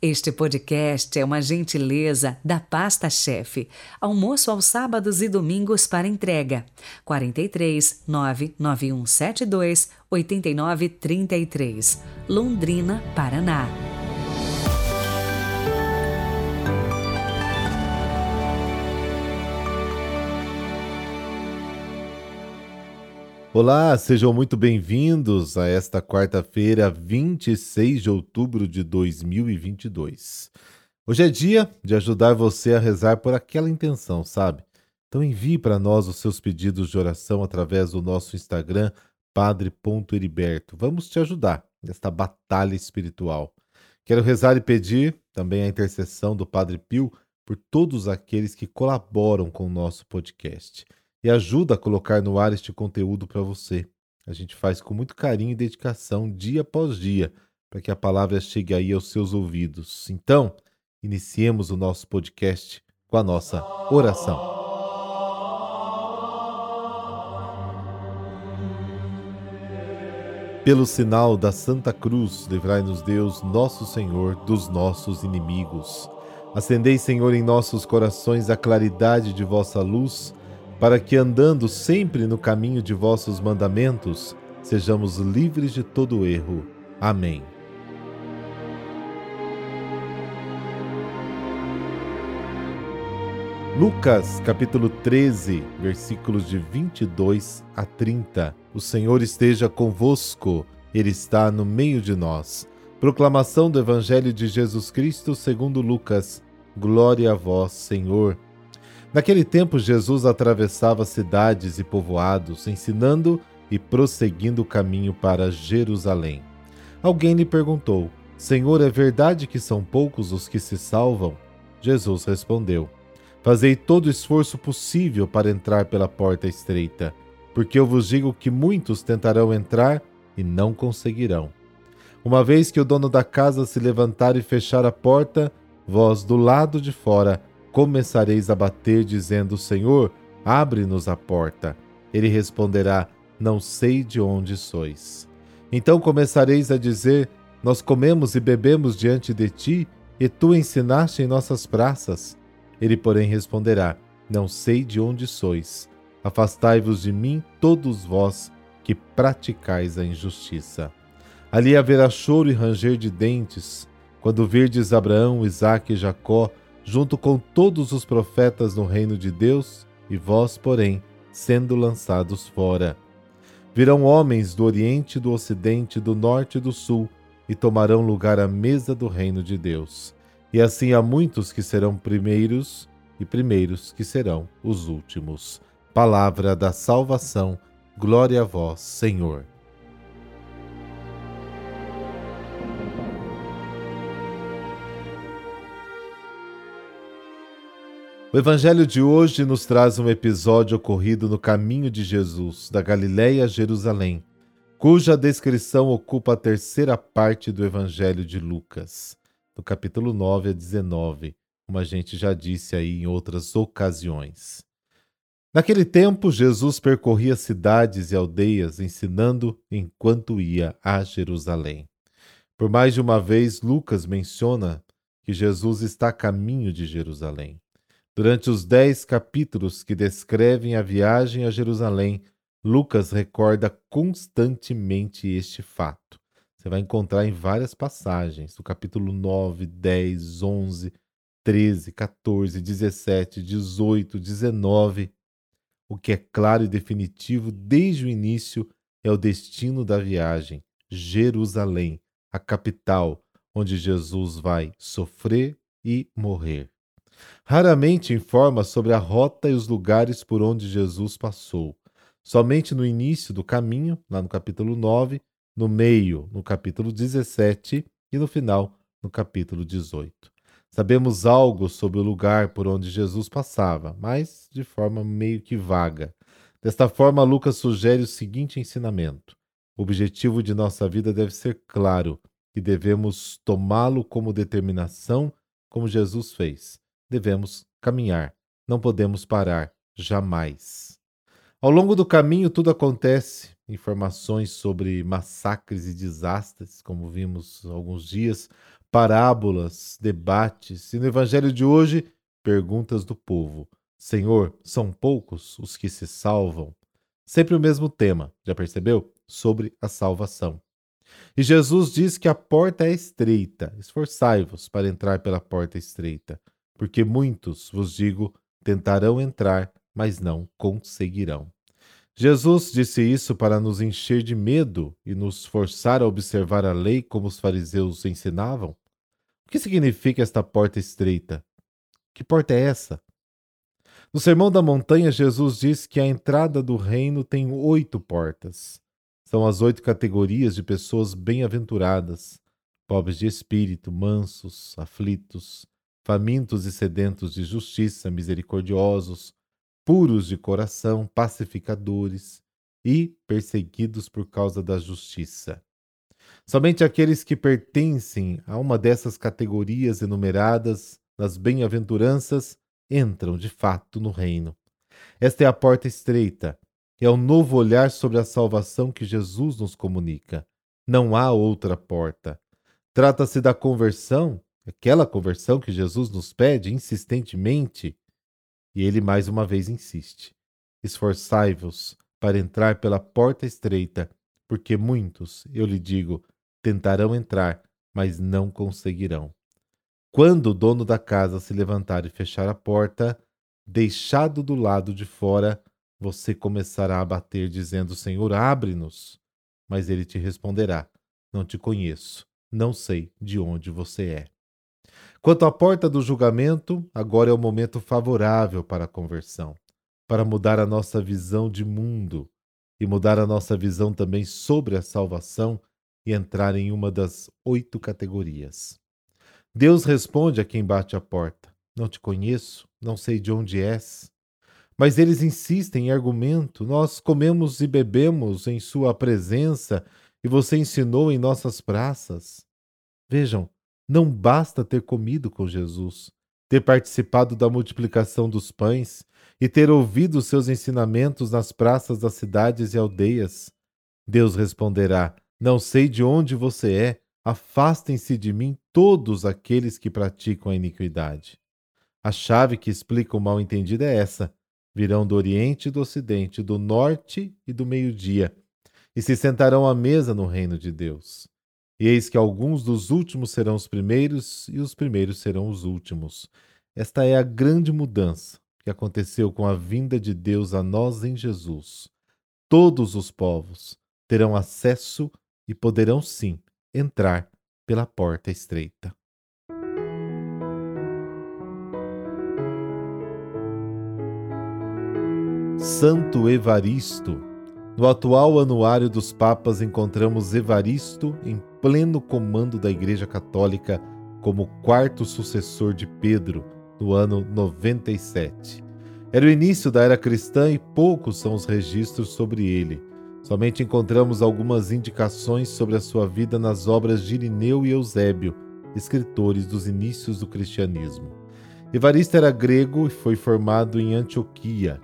Este podcast é uma gentileza da Pasta Chefe. Almoço aos sábados e domingos para entrega. 43 99172 8933, Londrina, Paraná. Olá, sejam muito bem-vindos a esta quarta-feira, 26 de outubro de 2022. Hoje é dia de ajudar você a rezar por aquela intenção, sabe? Então envie para nós os seus pedidos de oração através do nosso Instagram, padre.heriberto. Vamos te ajudar nesta batalha espiritual. Quero rezar e pedir também a intercessão do Padre Pio por todos aqueles que colaboram com o nosso podcast e ajuda a colocar no ar este conteúdo para você. A gente faz com muito carinho e dedicação, dia após dia, para que a palavra chegue aí aos seus ouvidos. Então, iniciemos o nosso podcast com a nossa oração. Pelo sinal da Santa Cruz, livrai-nos Deus, nosso Senhor, dos nossos inimigos. Acendei, Senhor, em nossos corações a claridade de vossa luz para que, andando sempre no caminho de vossos mandamentos, sejamos livres de todo erro. Amém. Lucas capítulo 13, versículos de 22 a 30. O Senhor esteja convosco, Ele está no meio de nós. Proclamação do Evangelho de Jesus Cristo segundo Lucas. Glória a vós, Senhor. Naquele tempo, Jesus atravessava cidades e povoados, ensinando e prosseguindo o caminho para Jerusalém. Alguém lhe perguntou: Senhor, é verdade que são poucos os que se salvam? Jesus respondeu: Fazei todo o esforço possível para entrar pela porta estreita, porque eu vos digo que muitos tentarão entrar e não conseguirão. Uma vez que o dono da casa se levantar e fechar a porta, vós do lado de fora começareis a bater, dizendo: Senhor, abre-nos a porta. Ele responderá: Não sei de onde sois. Então começareis a dizer: Nós comemos e bebemos diante de ti, e tu ensinaste em nossas praças. Ele, porém, responderá: Não sei de onde sois. Afastai-vos de mim, todos vós que praticais a injustiça. Ali haverá choro e ranger de dentes, quando virdes Abraão, Isaque e Jacó junto com todos os profetas no reino de Deus, e vós, porém, sendo lançados fora. Virão homens do Oriente, do Ocidente, do Norte e do Sul, e tomarão lugar à mesa do reino de Deus. E assim há muitos que serão primeiros, e primeiros que serão os últimos. Palavra da salvação, glória a vós, Senhor. O Evangelho de hoje nos traz um episódio ocorrido no caminho de Jesus, da Galiléia a Jerusalém, cuja descrição ocupa a terceira parte do Evangelho de Lucas, do capítulo 9 a 19, como a gente já disse aí em outras ocasiões. Naquele tempo, Jesus percorria cidades e aldeias, ensinando enquanto ia a Jerusalém. Por mais de uma vez, Lucas menciona que Jesus está a caminho de Jerusalém. Durante os dez capítulos que descrevem a viagem a Jerusalém, Lucas recorda constantemente este fato. Você vai encontrar em várias passagens, do capítulo 9, 10, 11, 13, 14, 17, 18, 19. O que é claro e definitivo desde o início é o destino da viagem, Jerusalém, a capital, onde Jesus vai sofrer e morrer. Raramente informa sobre a rota e os lugares por onde Jesus passou. Somente no início do caminho, lá no capítulo 9, no meio, no capítulo 17 e no final, no capítulo 18. Sabemos algo sobre o lugar por onde Jesus passava, mas de forma meio que vaga. Desta forma, Lucas sugere o seguinte ensinamento: o objetivo de nossa vida deve ser claro e devemos tomá-lo como determinação, como Jesus fez devemos caminhar, não podemos parar jamais. Ao longo do caminho, tudo acontece. Informações sobre massacres e desastres, como vimos alguns dias, parábolas, debates e no evangelho de hoje, perguntas do povo. Senhor, são poucos os que se salvam? Sempre o mesmo tema, já percebeu? Sobre a salvação. E Jesus diz que a porta é estreita. Esforçai-vos para entrar pela porta estreita, porque muitos, vos digo, tentarão entrar, mas não conseguirão. Jesus disse isso para nos encher de medo e nos forçar a observar a lei como os fariseus ensinavam? O que significa esta porta estreita? Que porta é essa? No Sermão da Montanha, Jesus diz que a entrada do reino tem oito portas. São as oito categorias de pessoas bem-aventuradas: pobres de espírito, mansos, aflitos, famintos e sedentos de justiça, misericordiosos, puros de coração, pacificadores e perseguidos por causa da justiça. Somente aqueles que pertencem a uma dessas categorias enumeradas nas bem-aventuranças entram de fato no reino. Esta é a porta estreita, é o novo olhar sobre a salvação que Jesus nos comunica. Não há outra porta. Trata-se da conversão, aquela conversão que Jesus nos pede insistentemente e ele mais uma vez insiste: Esforçai-vos para entrar pela porta estreita, porque muitos, eu lhe digo, tentarão entrar, mas não conseguirão. Quando o dono da casa se levantar e fechar a porta, deixado do lado de fora, você começará a bater, dizendo: Senhor, abre-nos. Mas ele te responderá: Não te conheço, não sei de onde você é. Quanto à porta do julgamento, agora é o momento favorável para a conversão, para mudar a nossa visão de mundo e mudar a nossa visão também sobre a salvação e entrar em uma das oito categorias. Deus responde a quem bate a porta: Não te conheço, não sei de onde és. Mas eles insistem em argumento: Nós comemos e bebemos em Sua presença e você ensinou em nossas praças. Vejam, não basta ter comido com Jesus, ter participado da multiplicação dos pães e ter ouvido seus ensinamentos nas praças das cidades e aldeias. Deus responderá: Não sei de onde você é, afastem-se de mim todos aqueles que praticam a iniquidade. A chave que explica o mal-entendido é essa: virão do Oriente e do Ocidente, do Norte e do Meio-Dia, e se sentarão à mesa no reino de Deus. E eis que alguns dos últimos serão os primeiros, e os primeiros serão os últimos. Esta é a grande mudança que aconteceu com a vinda de Deus a nós em Jesus. Todos os povos terão acesso e poderão sim entrar pela porta estreita. Santo Evaristo. No atual Anuário dos Papas encontramos Evaristo em pleno comando da Igreja Católica como quarto sucessor de Pedro, no ano 97. Era o início da era cristã e poucos são os registros sobre ele. Somente encontramos algumas indicações sobre a sua vida nas obras de Irineu e Eusébio, escritores dos inícios do cristianismo. Evaristo era grego e foi formado em Antioquia.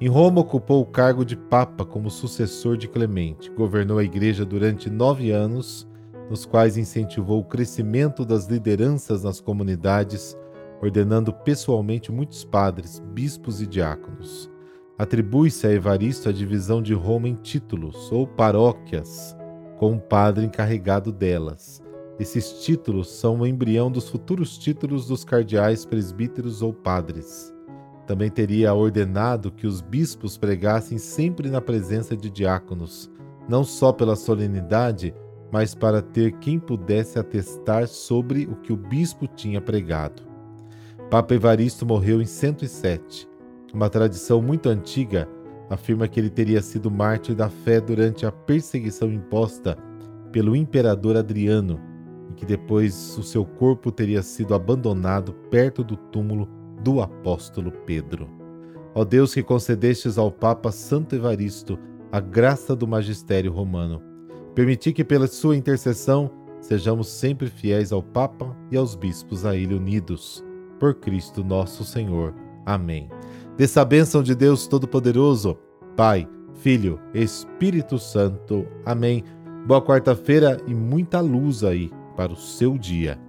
Em Roma ocupou o cargo de Papa como sucessor de Clemente. Governou a igreja durante nove anos nos quais incentivou o crescimento das lideranças nas comunidades, ordenando pessoalmente muitos padres, bispos e diáconos. Atribui-se a Evaristo a divisão de Roma em títulos ou paróquias, com um padre encarregado delas. Esses títulos são o embrião dos futuros títulos dos cardeais, presbíteros ou padres. Também teria ordenado que os bispos pregassem sempre na presença de diáconos, não só pela solenidade, mas para ter quem pudesse atestar sobre o que o bispo tinha pregado. Papa Evaristo morreu em 107. Uma tradição muito antiga afirma que ele teria sido mártir da fé durante a perseguição imposta pelo imperador Adriano e que depois o seu corpo teria sido abandonado perto do túmulo do apóstolo Pedro. Ó Deus que concedestes ao Papa Santo Evaristo a graça do magistério romano, Permitir que, pela sua intercessão, sejamos sempre fiéis ao Papa e aos bispos a ele unidos. Por Cristo nosso Senhor. Amém. Dessa bênção de Deus Todo-Poderoso, Pai, Filho, Espírito Santo. Amém. Boa quarta-feira e muita luz aí para o seu dia.